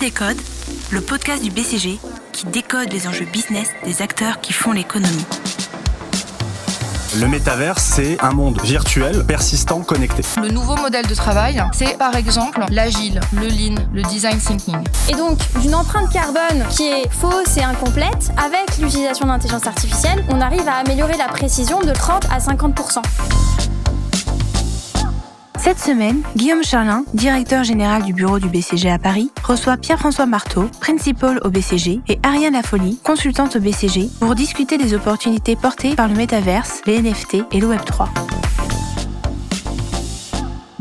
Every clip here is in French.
Décode, le podcast du BCG qui décode les enjeux business des acteurs qui font l'économie. Le métavers, c'est un monde virtuel, persistant, connecté. Le nouveau modèle de travail, c'est par exemple l'agile, le lean, le design thinking. Et donc, d'une empreinte carbone qui est fausse et incomplète, avec l'utilisation d'intelligence artificielle, on arrive à améliorer la précision de 30 à 50 Cette semaine, Guillaume Charlin, directeur général du bureau du BCG à Paris, reçoit Pierre-François Marteau, principal au BCG, et Ariane Lafolie, consultante au BCG, pour discuter des opportunités portées par le métaverse, les NFT et le Web3.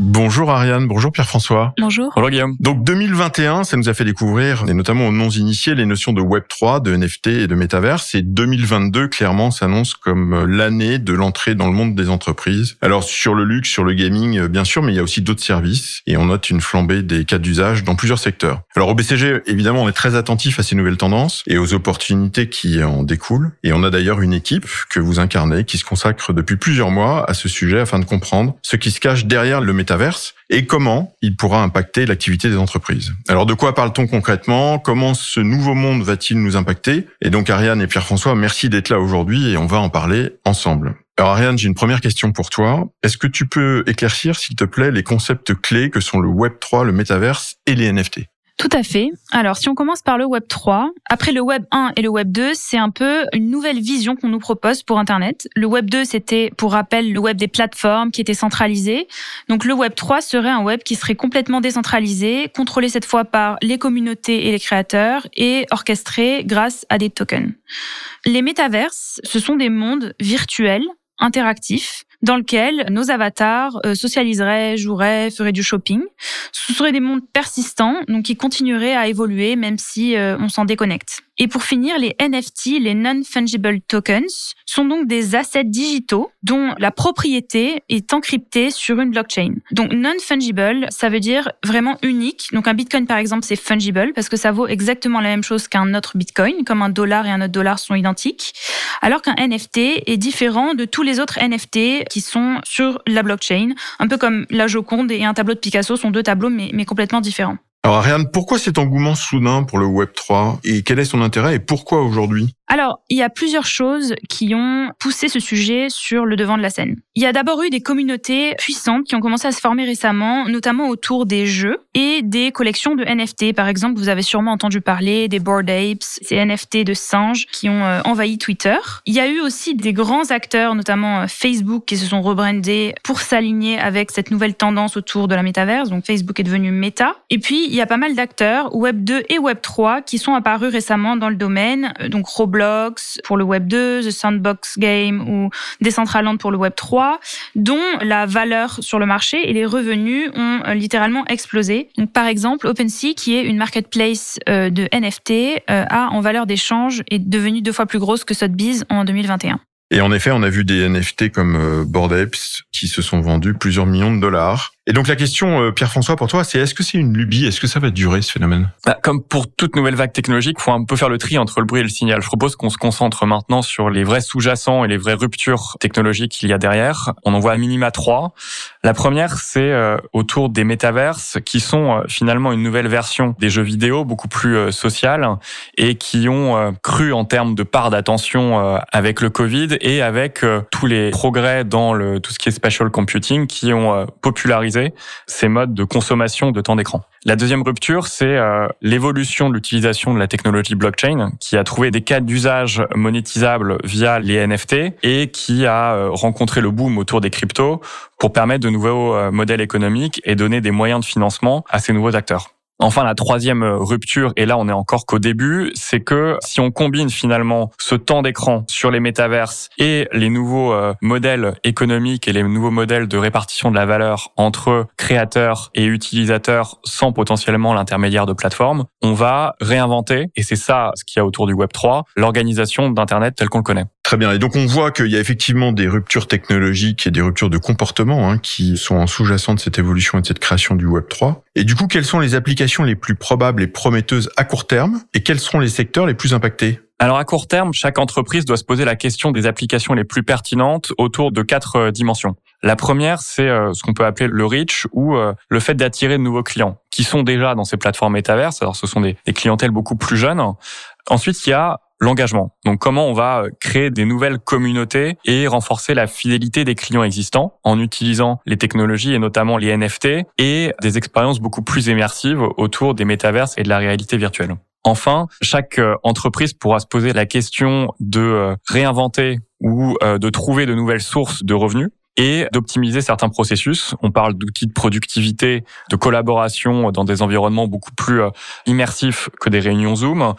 Bonjour Ariane, bonjour Pierre-François. Bonjour. Bonjour Guillaume. Donc 2021, ça nous a fait découvrir, et notamment aux non-initiés, les notions de Web3, de NFT et de métaverse. Et 2022, clairement, s'annonce comme l'année de l'entrée dans le monde des entreprises. Alors sur le luxe, sur le gaming, bien sûr, mais il y a aussi d'autres services. Et on note une flambée des cas d'usage dans plusieurs secteurs. Alors au BCG, évidemment, on est très attentif à ces nouvelles tendances et aux opportunités qui en découlent. Et on a d'ailleurs une équipe que vous incarnez qui se consacre depuis plusieurs mois à ce sujet afin de comprendre ce qui se cache derrière le métaverse et comment il pourra impacter l'activité des entreprises. Alors de quoi parle-t-on concrètement? Comment ce nouveau monde va-t-il nous impacter? Et donc Ariane et Pierre-François, merci d'être là aujourd'hui et on va en parler ensemble. Alors Ariane, j'ai une première question pour toi. Est-ce que tu peux éclaircir, s'il te plaît, les concepts clés que sont le Web 3, le métaverse et les NFT tout à fait. Alors, si on commence par le Web 3, après le Web 1 et le Web 2, c'est un peu une nouvelle vision qu'on nous propose pour Internet. Le Web 2, c'était, pour rappel, le web des plateformes qui était centralisé. Donc, le Web 3 serait un web qui serait complètement décentralisé, contrôlé cette fois par les communautés et les créateurs et orchestré grâce à des tokens. Les métaverses, ce sont des mondes virtuels interactifs dans lequel nos avatars euh, socialiseraient, joueraient, feraient du shopping. Ce seraient des mondes persistants, donc qui continueraient à évoluer même si euh, on s'en déconnecte. Et pour finir, les NFT, les non-fungible tokens, sont donc des assets digitaux dont la propriété est encryptée sur une blockchain. Donc non-fungible, ça veut dire vraiment unique. Donc un bitcoin par exemple, c'est fungible parce que ça vaut exactement la même chose qu'un autre bitcoin, comme un dollar et un autre dollar sont identiques. Alors qu'un NFT est différent de tous les autres NFT qui sont sur la blockchain, un peu comme la Joconde et un tableau de Picasso sont deux tableaux mais, mais complètement différents. Alors Ariane, pourquoi cet engouement soudain pour le Web 3 et quel est son intérêt et pourquoi aujourd'hui? Alors, il y a plusieurs choses qui ont poussé ce sujet sur le devant de la scène. Il y a d'abord eu des communautés puissantes qui ont commencé à se former récemment, notamment autour des jeux et des collections de NFT. Par exemple, vous avez sûrement entendu parler des Bored Apes, ces NFT de singes qui ont euh, envahi Twitter. Il y a eu aussi des grands acteurs, notamment euh, Facebook, qui se sont rebrandés pour s'aligner avec cette nouvelle tendance autour de la métaverse. Donc Facebook est devenu Meta. Et puis, il y a pas mal d'acteurs, Web 2 et Web 3, qui sont apparus récemment dans le domaine. Euh, donc Roblox, pour le Web 2, The Sandbox Game ou Decentraland pour le Web 3, dont la valeur sur le marché et les revenus ont euh, littéralement explosé. Donc, par exemple, OpenSea, qui est une marketplace euh, de NFT, a en valeur d'échange est devenue deux fois plus grosse que Sotheby's en 2021. Et en effet, on a vu des NFT comme Bored Apes qui se sont vendus plusieurs millions de dollars. Et donc la question, euh, Pierre-François, pour toi, c'est est-ce que c'est une lubie? Est-ce que ça va durer ce phénomène? Bah, Comme pour toute nouvelle vague technologique, faut un peu faire le tri entre le bruit et le signal. Je propose qu'on se concentre maintenant sur les vrais sous-jacents et les vraies ruptures technologiques qu'il y a derrière. On en voit à minima trois. La première, c'est euh, autour des métaverses, qui sont euh, finalement une nouvelle version des jeux vidéo, beaucoup plus sociales, et qui ont cru en termes de part d'attention avec le Covid et avec tous les progrès dans le, tout ce qui est spatial computing qui ont popularisé ces modes de consommation de temps d'écran. La deuxième rupture, c'est euh, l'évolution de l'utilisation de la technologie blockchain qui a trouvé des cas d'usage monétisables via les NFT et qui a euh, rencontré le boom autour des cryptos pour permettre de nouveaux euh, modèles économiques et donner des moyens de financement à ces nouveaux acteurs. Enfin, la troisième rupture, et là on est encore qu'au début, c'est que si on combine finalement ce temps d'écran sur les métaverses et les nouveaux euh, modèles économiques et les nouveaux modèles de répartition de la valeur entre créateurs et utilisateurs sans potentiellement l'intermédiaire de plateformes, on va réinventer, et c'est ça ce qu'il y a autour du Web 3, l'organisation d'Internet tel qu'on le connaît. Très bien. Et donc on voit qu'il y a effectivement des ruptures technologiques et des ruptures de comportement hein, qui sont en sous-jacent de cette évolution et de cette création du Web 3. Et du coup, quelles sont les applications les plus probables et prometteuses à court terme? Et quels seront les secteurs les plus impactés? Alors à court terme, chaque entreprise doit se poser la question des applications les plus pertinentes autour de quatre euh, dimensions. La première, c'est euh, ce qu'on peut appeler le reach ou euh, le fait d'attirer de nouveaux clients qui sont déjà dans ces plateformes métaverses. Alors ce sont des, des clientèles beaucoup plus jeunes. Ensuite, il y a l'engagement. Donc comment on va créer des nouvelles communautés et renforcer la fidélité des clients existants en utilisant les technologies et notamment les NFT et des expériences beaucoup plus immersives autour des métaverses et de la réalité virtuelle. Enfin, chaque euh, entreprise pourra se poser la question de euh, réinventer ou euh, de trouver de nouvelles sources de revenus et d'optimiser certains processus. On parle d'outils de productivité, de collaboration dans des environnements beaucoup plus immersifs que des réunions Zoom,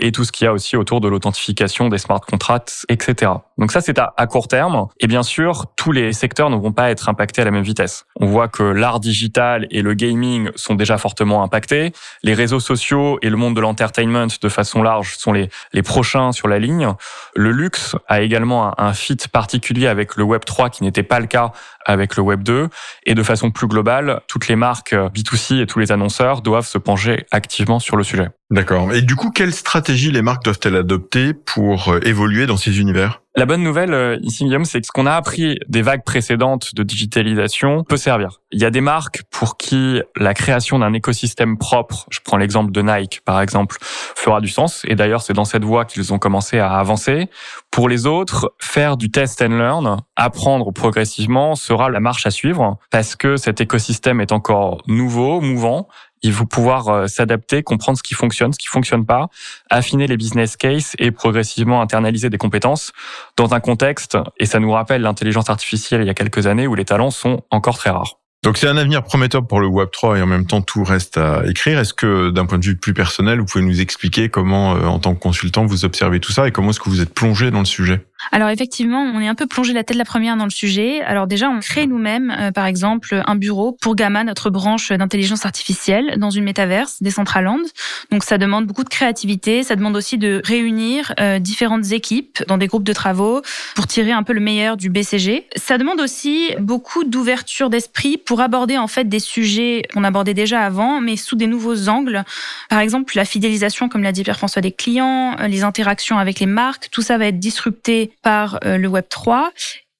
et tout ce qu'il y a aussi autour de l'authentification des smart contracts, etc. Donc ça, c'est à, court terme. Et bien sûr, tous les secteurs ne vont pas être impactés à la même vitesse. On voit que l'art digital et le gaming sont déjà fortement impactés. Les réseaux sociaux et le monde de l'entertainment de façon large sont les, les prochains sur la ligne. Le luxe a également un, un fit particulier avec le Web 3 qui n'était pas le cas avec le Web 2. Et de façon plus globale, toutes les marques B2C et tous les annonceurs doivent se pencher activement sur le sujet. D'accord. Et du coup, quelle stratégie les marques doivent-elles adopter pour euh, évoluer dans ces univers? La bonne nouvelle euh, ici, Guillaume, c'est que ce qu'on a appris des vagues précédentes de digitalisation peut servir. Il y a des marques pour qui la création d'un écosystème propre, je prends l'exemple de Nike par exemple, fera du sens. Et d'ailleurs, c'est dans cette voie qu'ils ont commencé à avancer. Pour les autres, faire du test and learn, apprendre progressivement la marche à suivre parce que cet écosystème est encore nouveau, mouvant il faut pouvoir euh, s'adapter, comprendre ce qui fonctionne, ce qui fonctionne pas, affiner les business cases et progressivement internaliser des compétences dans un contexte, et ça nous rappelle l'intelligence artificielle il y a quelques années où les talents sont encore très rares. Donc c'est un avenir prometteur pour le Web 3 et en même temps tout reste à écrire. Est-ce que d'un point de vue plus personnel, vous pouvez nous expliquer comment, euh, en tant que consultant, vous observez tout ça et comment est-ce que vous êtes plongé dans le sujet? Alors effectivement, on est un peu plongé la tête la première dans le sujet. Alors déjà, on crée nous-mêmes, euh, par exemple, un bureau pour Gamma, notre branche d'intelligence artificielle, dans une métaverse, Decentraland. Donc ça demande beaucoup de créativité, ça demande aussi de réunir euh, différentes équipes dans des groupes de travaux pour tirer un peu le meilleur du BCG. Ça demande aussi beaucoup d'ouverture d'esprit pour aborder en fait des sujets qu'on abordait déjà avant, mais sous des nouveaux angles. Par exemple, la fidélisation, comme l'a dit Pierre-François, des clients, les interactions avec les marques, tout ça va être disrupté par euh, le Web 3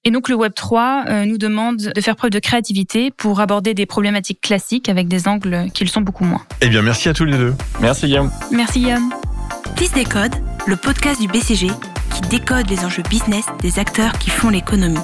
et donc le Web 3 euh, nous demande de faire preuve de créativité pour aborder des problématiques classiques avec des angles qui le sont beaucoup moins. Eh bien, merci à tous les deux. Merci Guillaume. Merci Guillaume. Fils Décode, le podcast du BCG qui décode les enjeux business des acteurs qui font l'économie.